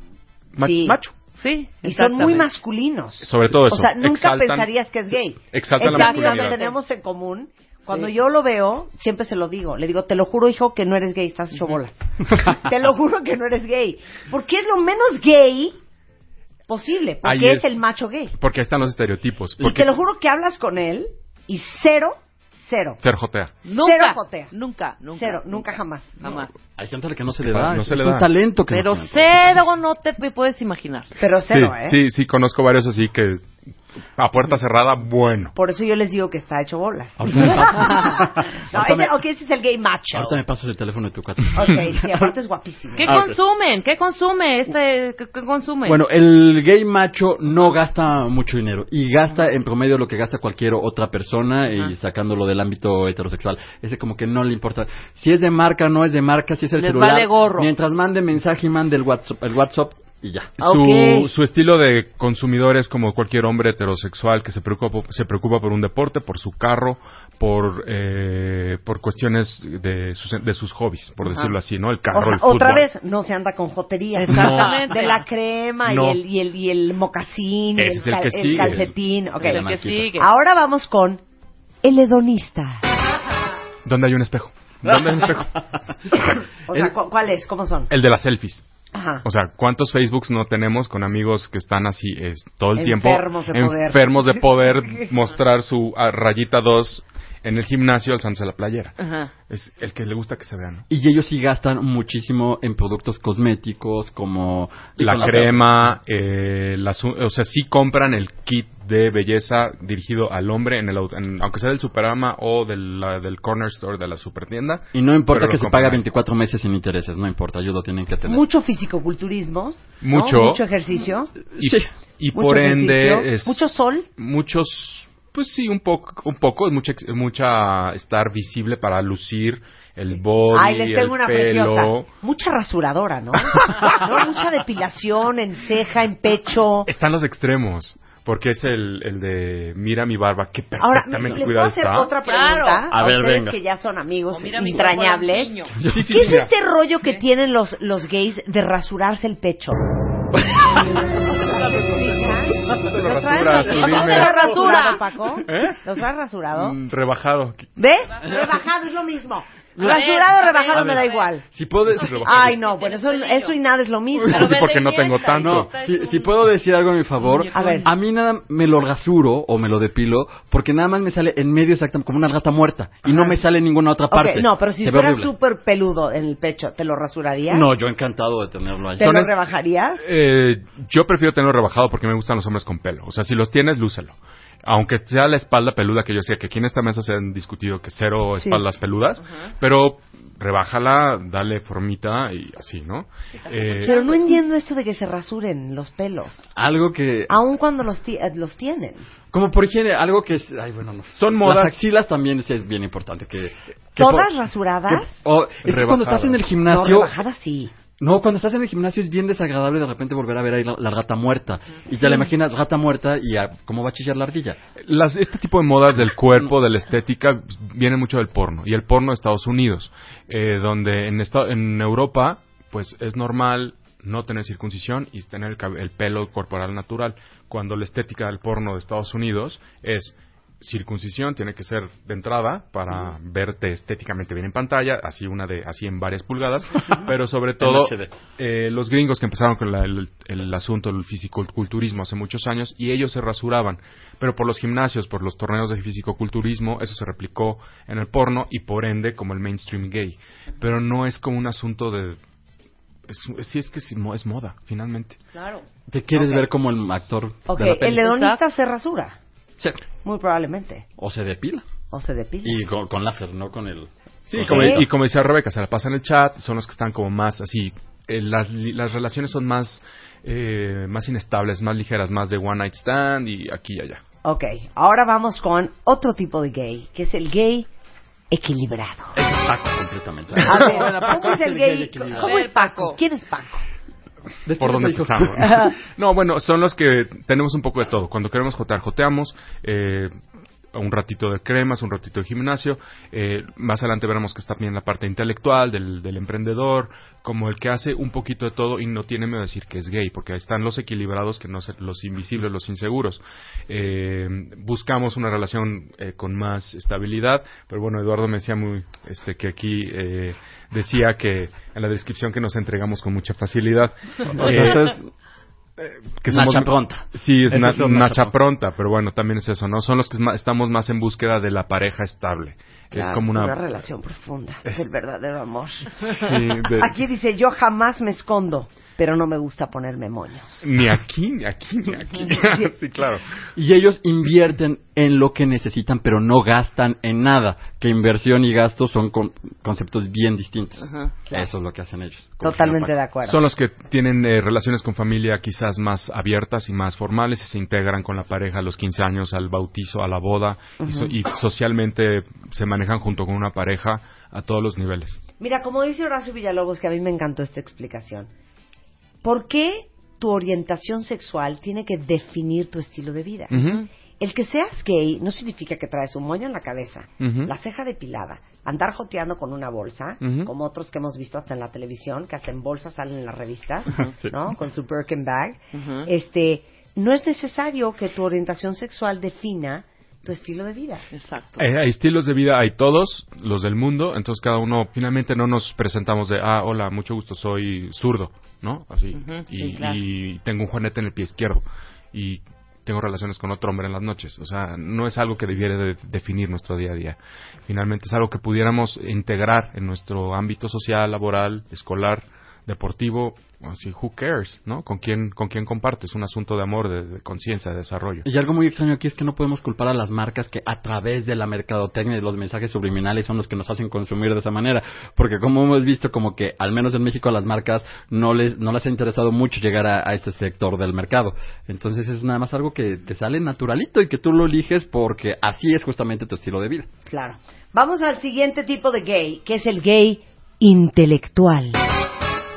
ma- Sí. macho. Sí, Y son muy masculinos. Sobre todo eso. O sea, nunca exaltan- pensarías que es gay. Exaltan la masculinidad. tenemos en común, cuando Sí. yo lo veo, siempre se lo digo. Le digo, te lo juro, hijo, que no eres gay, estás hecho bolas. te lo juro que no eres gay. Porque es lo menos gay posible. Porque es, es. el macho gay. Porque ahí están los estereotipos. Y Porque te lo juro que hablas con él y cero, cero. ser jotea. Nunca, Cero jotea. nunca, nunca. Cero, nunca jamás. Jamás. Hay gente a la que no se le da, No es, se le es un da. talento que Pero cero no te puedes imaginar. Pero cero, sí, ¿eh? sí, sí, conozco varios así que a puerta cerrada, bueno. Por eso yo les digo que está hecho bolas. Ahorita me pasas, no, ese, me- ese es el gay macho. ahorita me pasas el teléfono de tu casa. Ok, sí, aparte es guapísimo. ¿Qué Ah, consumen? ¿Qué consume este? ¿Qué, qué consume? Bueno, el gay macho no gasta mucho dinero y gasta en promedio lo que gasta cualquier otra persona y sacándolo del ámbito heterosexual. Ese como que no le importa. Si es de marca, no es de marca, si es el Les celular. vale gorro. Mientras mande mensaje y mande el WhatsApp, el WhatsApp y ya. Su, Ok. su estilo de consumidor es como cualquier hombre heterosexual que se preocupa, se preocupa por un deporte, por su carro, por, eh, por cuestiones de sus, de sus hobbies, por decirlo así, ¿no? El O carro, sea, el fútbol. otra vez, no se anda con jotería. Exactamente. De la crema No. y, el, y, el, y el mocasín, Ese el cal- que sigue. calcetín. El que sigue. Ahora vamos con el hedonista. ¿Dónde hay un espejo? ¿Dónde hay un espejo? O sea, El- ¿cu- ¿cuál es? ¿Cómo son? El de las selfies. Ajá. O sea, ¿cuántos Facebooks no tenemos con amigos que están así es, todo el tiempo Enfermos de poder. enfermos de poder mostrar su ah, rayita 2 en el gimnasio alzándose la playera? Ajá. Es el que le gusta que se vea, ¿no? Y ellos sí gastan muchísimo en productos cosméticos como La con crema, eh, las u- o sea, sí compran el kit de belleza dirigido al hombre, en el, en- aunque sea del Superama o del, la- del Corner Store de la supertienda. Y no importa que se ahí. 24 meses sin intereses, no importa, ellos lo tienen que tener. Mucho fisicoculturismo. ¿no? Mucho. Mucho ejercicio. Y, Sí. y mucho por ejercicio, ende es Mucho sol. muchos pues sí un poco un poco es mucha ex- mucha estar visible para lucir el body Ay, les tengo el una pelo preciosa. Mucha rasuradora, ¿no? ¿no? Mucha depilación en ceja, en pecho. están los extremos porque es el, el de mira mi barba que Ahora, perfectamente ¿les puedo cuidada hacer está otra pregunta? Claro. A ver, ustedes venga. que ya son amigos entrañables. lampiño. Sí, sí, ¿Qué es mira. este rollo que tienen los, los gays de rasurarse el pecho? te lo ¿Los traen rasuras, tú dime. rasurado, Paco? ¿Eh? ¿Los traes rasurado? Mm, rebajado ¿Ves? Rebajado es lo mismo. Rasurado, rebajado me da igual. Si puedo decir... Ay, no, bueno, eso, eso y nada es lo mismo. Pero Sí, porque no tengo tanto. Si, si puedo decir algo a mi favor, A ver. a mí nada me lo rasuro o me lo depilo porque nada más me sale en medio exactamente como una gata muerta y no me sale en ninguna otra parte. no, pero si fuera súper peludo en el pecho, ¿te lo rasurarías? No, yo encantado de tenerlo ahí. ¿Te Son lo es- rebajarías? Eh, yo prefiero tenerlo rebajado porque me gustan los hombres con pelo. O sea, si los tienes, lúcelo. Aunque sea la espalda peluda, que yo sé que aquí en esta mesa se han discutido que cero Sí. espaldas peludas, pero rebájala, dale formita y así, ¿no? Eh, Pero no entiendo esto de que se rasuren los pelos, Algo que... aun cuando los, ti- eh, los tienen. Como por higiene, algo que es... Ay, bueno, no. Son modas. Las axilas también sí es bien importante. que, que ¿Todas por- rasuradas? que- o- es que cuando estás en el No, gimnasio... rebajadas sí. No, cuando estás en el gimnasio es bien desagradable de repente volver a ver ahí la, la rata muerta. Y te la imaginas rata muerta y a- cómo va a chillar la ardilla. las, este tipo de modas del cuerpo, de la estética, viene mucho del porno. Y el porno de Estados Unidos, eh, donde en, esta- en Europa, pues es normal no tener circuncisión y tener el, cab- el pelo corporal natural. Cuando la estética del porno de Estados Unidos es circuncisión tiene que ser de entrada para verte estéticamente bien en pantalla, así una de así en varias pulgadas, pero sobre todo eh, los gringos que empezaron con la- el, el asunto del fisicoculturismo hace muchos años y ellos se rasuraban, pero por los gimnasios, por los torneos de fisicoculturismo, eso se replicó en el porno y por ende como el mainstream gay, pero no es como un asunto de es, sí es que es, mo- es moda, finalmente. Claro. Te quieres ver como el actor Ok, de la peli. el hedonista se rasura, Sí. muy probablemente. O se depila. O se depila. Y con, con láser, no con el... Sí, con- como, Sí. y como decía Rebeca, se la pasa en el chat, son los que están como más así, eh, las, las relaciones son más, eh, más inestables, más ligeras, más de one night stand y aquí y allá. Ok, ahora vamos con otro tipo de gay, que es el gay equilibrado. Exacto, completamente. A ver, Paco ¿cómo es el gay. ¿Cómo es Paco? Paco. ¿Quién es Paco? ¿Ves ¿Por dónde empezamos? no, bueno, son los que tenemos un poco de todo. Cuando queremos jotear, joteamos. Eh, un ratito de cremas, un ratito de gimnasio. Eh, más adelante veremos que está también la parte intelectual del, del emprendedor, como el que hace un poquito de todo y no tiene miedo de decir que es gay, porque ahí están los equilibrados, que no sé, los invisibles, los inseguros. Eh, buscamos una relación eh, con más estabilidad, pero bueno, Eduardo me decía muy, este, que aquí eh, decía que en la descripción que nos entregamos con mucha facilidad. O sea, Eh, que Nacha pronta. Sí, es na- es nacha nacha pronta, pero bueno, también es eso, ¿no? Son los que estamos más en búsqueda de la pareja estable. es como una... relación profunda, es, el verdadero amor. Sí, de- Aquí dice, yo jamás me escondo. Pero no me gusta ponerme moños. Ni aquí, ni aquí, ni aquí. sí, claro. Y ellos invierten en lo que necesitan, pero no gastan en nada. Que inversión y gasto son con- conceptos bien distintos. Ajá, Eso es lo que hacen ellos. Totalmente de acuerdo. Son los que tienen eh, relaciones con familia quizás más abiertas y más formales y se integran con la pareja a los 15 años, al bautizo, a la boda y so- y, socialmente se manejan junto con una pareja a todos los niveles. Mira, como dice Horacio Villalobos, que a mí me encantó esta explicación. ¿Por qué tu orientación sexual tiene que definir tu estilo de vida? El que seas gay no significa que traes un moño en la cabeza, la ceja depilada, andar joteando con una bolsa, como otros que hemos visto hasta en la televisión, que hasta en bolsas salen en las revistas, Sí. ¿no? Con su Birkin bag. Este, no es necesario que tu orientación sexual defina tu estilo de vida. Exacto. Eh, hay estilos de vida, hay todos, los del mundo, entonces cada uno, finalmente no nos presentamos de, ah, hola, mucho gusto, soy zurdo, ¿no? Así. Ujú, y, sí, claro. y tengo un juanete en el pie izquierdo. Y tengo relaciones con otro hombre en las noches. O sea, no es algo que debiera de definir nuestro día a día. Finalmente es algo que pudiéramos integrar en nuestro ámbito social, laboral, escolar, deportivo. Así, who cares, ¿no? ¿Con quién, con quién compartes? Un asunto de amor, de, de conciencia, de desarrollo. Y algo muy extraño aquí es que no podemos culpar a las marcas que a través de la mercadotecnia y de los mensajes subliminales son los que nos hacen consumir de esa manera. Porque como hemos visto, como que al menos en México a las marcas no les, no les ha interesado mucho llegar a, a este sector del mercado. Entonces es nada más algo que te sale naturalito y que tú lo eliges porque así es justamente tu estilo de vida. Claro. Vamos al siguiente tipo de gay, que es el gay intelectual.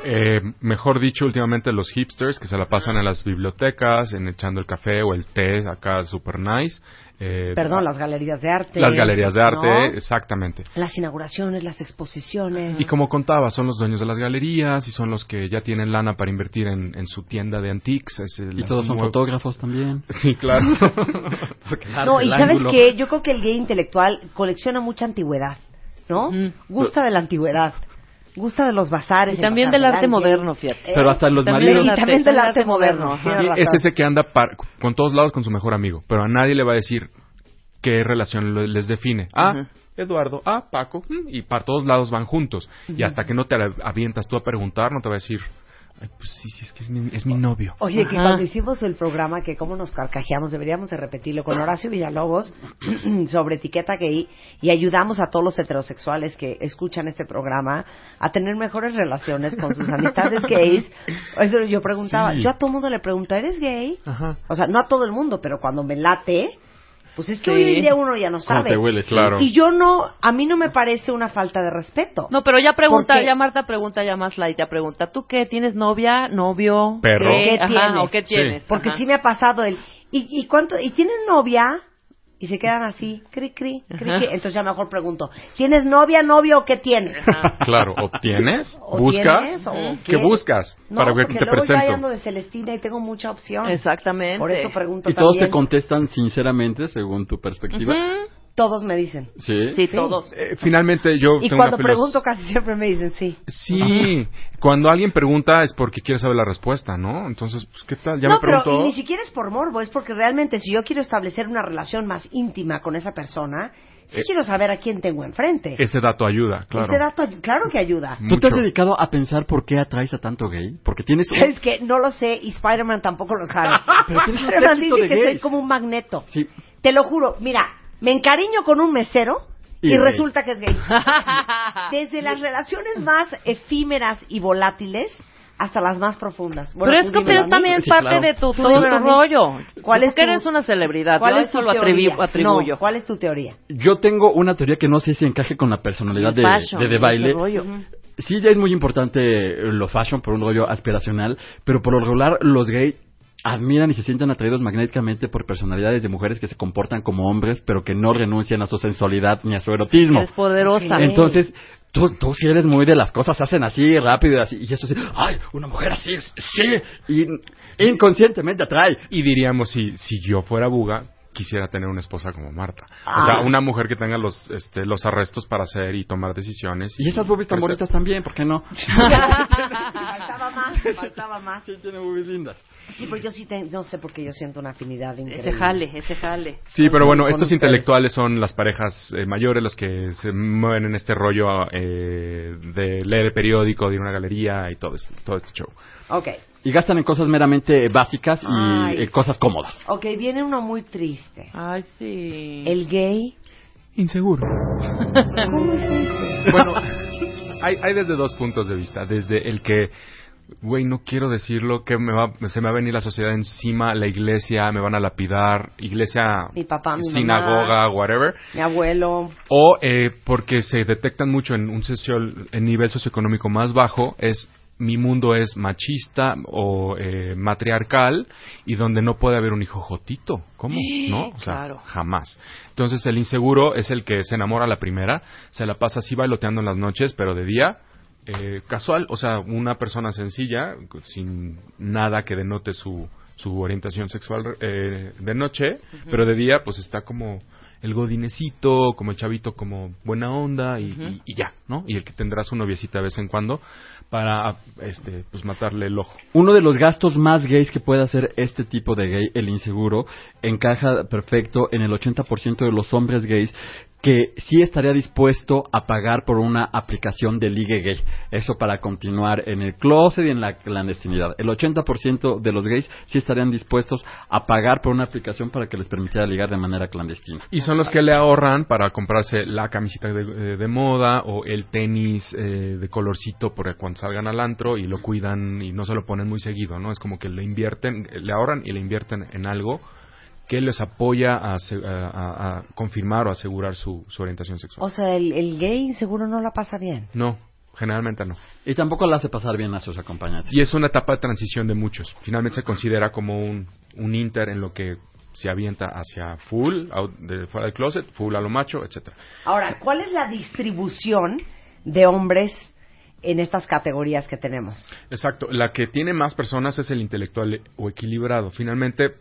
Eh, mejor dicho, últimamente los hipsters que se la pasan en las bibliotecas, en echando el café o el té acá super nice. Eh, Perdón, las galerías de arte. las galerías de arte, ¿no? exactamente. Las inauguraciones, las exposiciones. Y como contaba, son los dueños de las galerías y son los que ya tienen lana para invertir en, en su tienda de antiques. es el- Y todos son nuevo- fotógrafos también. Sí, claro. Porque No, y ¿sabes ángulo- qué? Yo creo que el gay intelectual colecciona mucha antigüedad, ¿no? Gusta de la antigüedad. Gusta de los bazares. Y también del arte ángel. moderno, fíjate. Pero hasta los También maridos... Y también del arte moderno. Y es ese que anda par- con todos lados con su mejor amigo, pero a nadie le va a decir qué relación les define. Ah. Eduardo, ah, Paco, mm, y para todos lados van juntos. Y hasta que no te avientas tú a preguntar, no te va a decir, Ay, pues sí, sí, es que es mi, es mi novio. Oye, que Ajá. cuando hicimos el programa, que cómo nos carcajeamos, deberíamos de repetirlo con Horacio Villalobos sobre etiqueta gay y ayudamos a todos los heterosexuales que escuchan este programa a tener mejores relaciones con sus amistades gays. Eso yo preguntaba, Sí. yo a todo mundo le pregunto, ¿eres gay? Ajá. O sea, no a todo el mundo, pero cuando me late, pues es que Sí. hoy en día uno ya no ¿Cómo sabe. te hueles? Claro. Y yo no, a mí no me parece una falta de respeto. No, pero ya pregunta, Porque- ya Marta pregunta ya más ya pregunta, ¿tú qué? ¿Tienes novia, novio? Perro. ¿Qué, ¿Qué Ajá, tienes? ¿O qué Sí. tienes? Porque Ajá. sí me ha pasado el, ¿y, y cuánto? ¿Y tienes novia? Y se quedan así, cri, cri, cri, cri. Entonces ya mejor pregunto, ¿tienes novia, novio o qué tienes? Claro, ¿obtienes? ¿O ¿Buscas? tienes, o ¿Qué quieres? buscas? No, para que te luego yo presento. ando de Celestina y tengo mucha opción. Exactamente. Por eso pregunto Y todos también. te contestan sinceramente según tu perspectiva. Todos me dicen. Sí. Sí, Sí. todos. Eh, finalmente yo Y tengo cuando una pregunto casi siempre me dicen sí. Sí, cuando alguien pregunta es porque quiere saber la respuesta, ¿no? Entonces, pues, ¿qué tal? Ya no, me pero preguntó. y ni siquiera es por morbo, es porque realmente si yo quiero establecer una relación más íntima con esa persona, sí Eh, quiero saber a quién tengo enfrente. Ese dato ayuda, claro. Ese dato, claro que ayuda. ¿Tú te has dedicado a pensar por qué atraes a tanto gay? Porque tienes... un- Es que no lo sé y Spider-Man tampoco lo sabe. Pero tienes un dice de que soy gays. como un magneto. Sí. Te lo juro, mira, me encariño con un mesero y, resulta que es gay. Desde las relaciones más efímeras y volátiles hasta las más profundas. Bueno, pero es que pero también Sí, parte claro. de tu, todo tu rollo. ¿Cuál es Porque tu- eres una celebridad. ¿Cuál Yo es eso lo atribuyo. No, ¿cuál es tu teoría? Yo tengo una teoría que no sé si encaje con la personalidad de, Fashion, de, baile. rollo. Sí, ya es muy importante lo fashion por un rollo aspiracional, pero por lo regular los gays admiran y se sienten atraídos magnéticamente por personalidades de mujeres que se comportan como hombres, pero que no renuncian a su sensualidad ni a su erotismo. Eres poderosa. Entonces, tú, tú si eres muy de las cosas, se hacen así, rápido, y así, y eso sí, ay, una mujer así, sí, y inconscientemente atrae. Y diríamos, si, si yo fuera Buga, quisiera tener una esposa como Marta. Ah. O sea, una mujer que tenga los, este, los arrestos para hacer y tomar decisiones. Y esas boobies tan crecer. bonitas también, ¿por qué no? faltaba más, faltaba más. Sí, tiene boobies lindas. Sí, pero yo sí te- no sé por qué yo siento una afinidad increíble. Ese jale, ese jale. Sí, pero bueno, estos ustedes. intelectuales son las parejas eh, mayores, las que se mueven en este rollo eh, de leer el periódico, de ir a una galería y todo, este- todo este show. Ok, Y gastan en cosas meramente básicas y Ay. eh, cosas cómodas. ok, viene uno muy triste. Ay, sí. El gay. Inseguro. ¿Cómo es eso? Bueno, hay, hay desde dos puntos de vista. Desde el que, güey, no quiero decirlo, que me va, se me va a venir la sociedad encima, la iglesia, me van a lapidar, iglesia, Mi papá, mi sinagoga, whatever. Mi abuelo. O eh, porque se detectan mucho en un socio- en nivel socioeconómico más bajo, es mi mundo es machista o eh, matriarcal y donde no puede haber un hijo jotito. ¿Cómo? ¿No? O sea, Claro. jamás. Entonces el inseguro es el que se enamora a la primera, se la pasa así bailoteando en las noches, pero de día eh, casual, o sea, una persona sencilla, sin nada que denote su, su orientación sexual eh, de noche, pero de día pues está como el godinecito, como el chavito como buena onda y, y- y ya, ¿no? Y el que tendrá su noviecita de vez en cuando para este pues matarle el ojo. Uno de los gastos más gays que puede hacer este tipo de gay, el inseguro, encaja perfecto en el 80% de los hombres gays que sí estaría dispuesto a pagar por una aplicación de ligue gay. Eso para continuar en el closet y en la clandestinidad. El 80% de los gays sí estarían dispuestos a pagar por una aplicación para que les permitiera ligar de manera clandestina. Y son los que le ahorran para comprarse la camisita de, de- de moda o el tenis eh, de colorcito para cuando salgan al antro y lo cuidan y no se lo ponen muy seguido, ¿no? Es como que le invierten, le ahorran y le invierten en algo que les apoya a, a- a- confirmar o asegurar su, su orientación sexual. O sea, el, el gay seguro no la pasa bien. No, generalmente no. Y tampoco le hace pasar bien a sus acompañantes. Y es una etapa de transición de muchos. Finalmente se considera como un, un inter en lo que se avienta hacia full, out- de fuera del closet, full a lo macho, etcétera. Ahora, ¿cuál es la distribución de hombres en estas categorías que tenemos? Exacto. La que tiene más personas es el intelectual o equilibrado. Finalmente,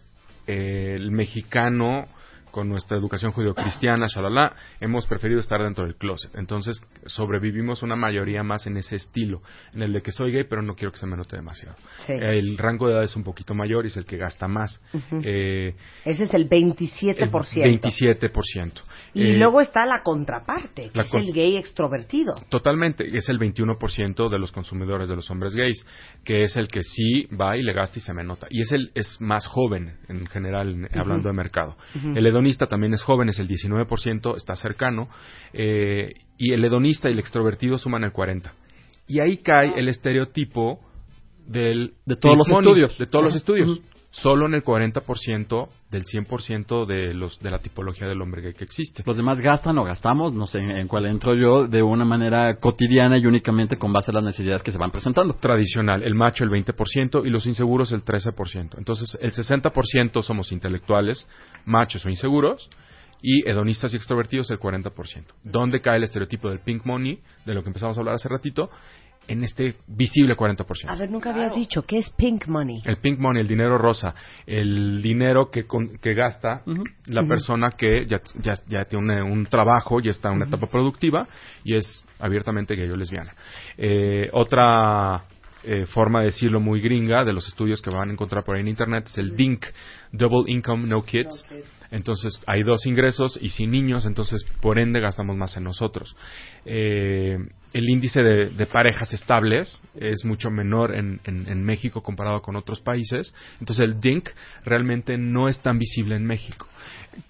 el mexicano, con nuestra educación judio-cristiana, shalala, hemos preferido estar dentro del closet. Entonces, sobrevivimos una mayoría más en ese estilo, en el de que soy gay, pero no quiero que se me note demasiado. Sí. El rango de edad es un poquito mayor y es el que gasta más. Eh, Ese es el 27%. el 27%. Y Eh, luego está la contraparte, que la es con- el gay extrovertido. Totalmente, es el 21% de los consumidores de los hombres gays, que es el que sí va y le gasta y se me nota. Y es el es más joven en general, en- hablando de mercado. El hedonista también es joven, es el 19%, está cercano, eh, y el hedonista y el extrovertido suman el 40%. Y ahí cae el estereotipo del De todos los Money, estudios. de todos los estudios. Solo en el 40% del 100% de los de la tipología del hombre gay que existe. Los demás gastan o gastamos, no sé en cuál entro yo, de una manera cotidiana y únicamente con base a las necesidades que se van presentando. tradicional, el macho el 20% y los inseguros el 13%. Entonces, el 60% somos intelectuales, machos o inseguros, y hedonistas y extrovertidos el 40%. ¿Dónde cae el estereotipo del pink money, de lo que empezamos a hablar hace ratito? En este visible 40%. A ver, nunca habías dicho, ¿qué es pink money? El pink money, el dinero rosa, el dinero que, con- que gasta la persona que ya, ya, ya tiene un trabajo, ya está en una etapa productiva y es abiertamente gay o lesbiana. Eh, otra eh, forma de decirlo muy gringa de los estudios que van a encontrar por ahí en internet es el DINK, Double Income No Kids. Entonces hay dos ingresos y sin niños, entonces por ende gastamos más en nosotros. Eh, el índice de, parejas estables es mucho menor en, en- México comparado con otros países. Entonces el DINK realmente no es tan visible en México.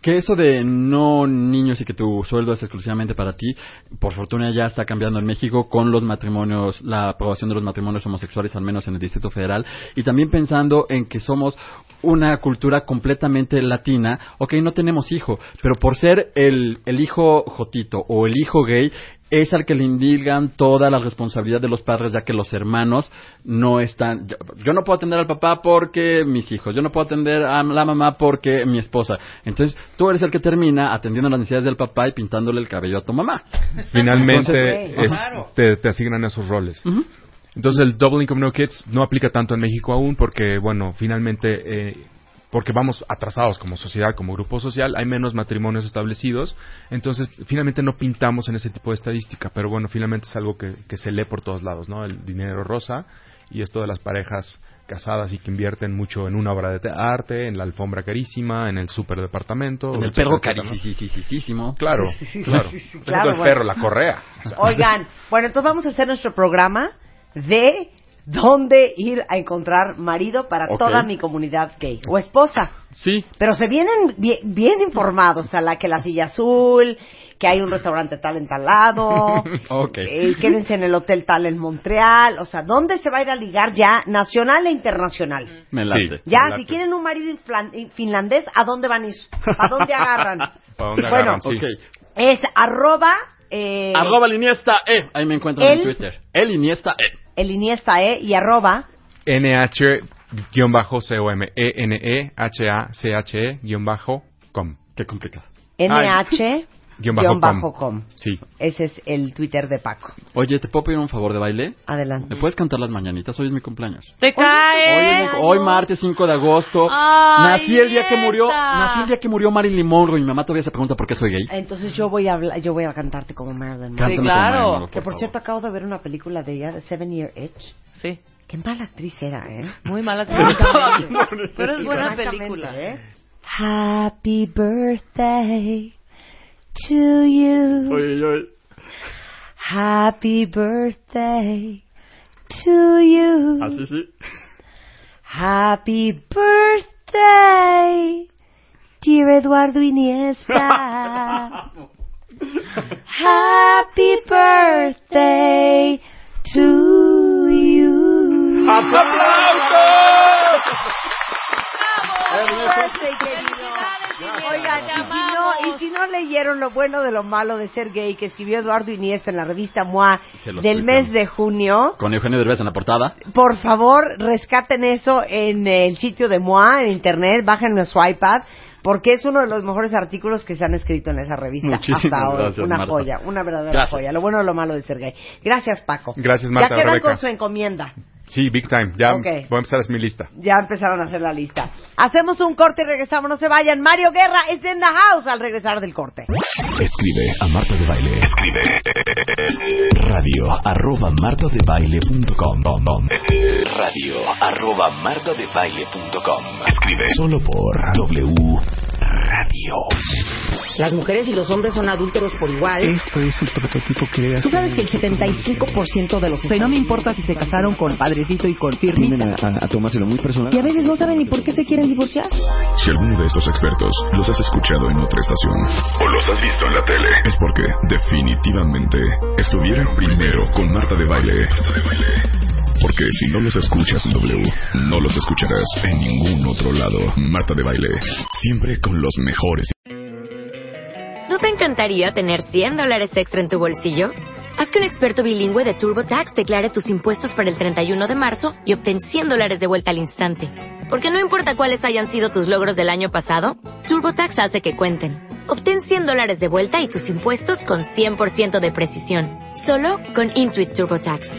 Que eso de no niños y que tu sueldo es exclusivamente para ti, por fortuna ya está cambiando en México con los matrimonios, la aprobación de los matrimonios homosexuales, al menos en el Distrito Federal, y también pensando en que somos una cultura completamente latina, ok, no tenemos hijo, pero por ser el, el hijo jotito o el hijo gay, es al que le indilgan toda la responsabilidad de los padres, ya que los hermanos no están. Yo, yo no puedo atender al papá porque mis hijos, yo no puedo atender a la mamá porque mi esposa. Entonces, tú eres el que termina atendiendo las necesidades del papá y pintándole el cabello a tu mamá. Finalmente Entonces, es- claro. te, te asignan esos roles. Entonces el Double Income No Kids no aplica tanto en México aún porque, bueno, finalmente eh, porque vamos atrasados como sociedad, como grupo social, hay menos matrimonios establecidos, entonces finalmente no pintamos en ese tipo de estadística, pero bueno, finalmente es algo que, que se lee por todos lados, ¿no? El dinero rosa y esto de las parejas casadas y que invierten mucho en una obra de arte, en la alfombra carísima, en el superdepartamento. En el perro carísimo. Claro, claro. claro, el bueno. perro, la correa. O sea, Oigan, bueno, entonces vamos a hacer nuestro programa de dónde ir a encontrar marido para toda mi comunidad gay o esposa. Sí, Pero se vienen bien, bien informados, o sea, la que la silla azul, que hay un restaurante tal en tal lado, Ok. eh, quédense en el hotel tal en Montreal, o sea, ¿dónde se va a ir a ligar ya nacional e internacional? Me late. Sí. Ya, Me late. si quieren un marido eh, finlandés, ¿a dónde van a ir? ¿A dónde agarran? ¿Para dónde Bueno, agarran? Sí. Es arroba, eh, Arroba el Iniesta E. Ahí me encuentran El- en Twitter. El Iniesta E. el Iniesta E y arroba NH-COM. E-N-E-H-A-C-H-E-com. Qué complicado. NH Guión guion bajo bajo com. com. Sí. Ese es el Twitter de Paco. Oye, ¿te puedo pedir un favor de baile? Adelante. ¿Me puedes cantar las mañanitas? Hoy es mi cumpleaños. ¡Te Hoy, cae! es mi- hoy martes 5 de agosto. Ay, nací el día que murió, nací el día que murió Marilyn Monroe y mi mamá todavía se pregunta por qué soy gay. Entonces yo voy a hablar, yo voy a cantarte como Marilyn Monroe. Cántame como claro. Que por favor. cierto acabo de ver una película de ella, de Seven Year Itch. Sí. Qué mala actriz era, ¿eh? Muy mala Francamente. Pero es buena película. ¿eh? Happy birthday to you. Oye, oye. Happy birthday to you. Ah, Así sí. Happy birthday, dear Eduardo Iniesta. Happy birthday to you. Happy birthday, querido. Oigan, y si, no, y si no leyeron lo bueno de lo malo de ser gay que escribió Eduardo Iniesta en la revista MOA del mes de junio, Con Eugenio Derbez en la portada. por favor, rescaten eso en el sitio de MOA, en internet, bájenlo a su iPad, porque es uno de los mejores artículos que se han escrito en esa revista Muchísimas hasta ahora. gracias, una Marta. joya, una verdadera Gracias. joya. Lo bueno y lo malo de ser gay. Gracias, Paco. Gracias, Marta, Ya quedan Rebeca. con su encomienda. Sí, big time. Ya Ok. voy a empezar, es mi lista. Ya empezaron a hacer la lista. Hacemos un corte y regresamos. No se vayan. Mario Guerra es en the house al regresar del corte. Escribe a Marta de Baile. Escribe radio arroba martadebaile.com radio arroba martadebaile.com Escribe solo por W Radio. Las mujeres y los hombres son adúlteros por igual. Esto es el prototipo que le Tú sabes que el 75% de los... O sea, no me importa si se casaron con padrecito y con firmita. a, a tomárselo muy personal. Y a veces no saben ni por qué se quieren divorciar. Si alguno de estos expertos los has escuchado en otra estación o los has visto en la tele, es porque definitivamente estuvieron primero con Marta de Baile. Porque si no los escuchas en W, no los escucharás en ningún otro lado. Marta de Baile, siempre con los mejores. ¿No te encantaría tener 100 dólares extra en tu bolsillo? Haz que un experto bilingüe de TurboTax declare tus impuestos para el 31 de marzo y obtén 100 dólares de vuelta al instante. Porque no importa cuáles hayan sido tus logros del año pasado, TurboTax hace que cuenten. Obtén 100 dólares de vuelta y tus impuestos con 100% de precisión. Solo con Intuit TurboTax.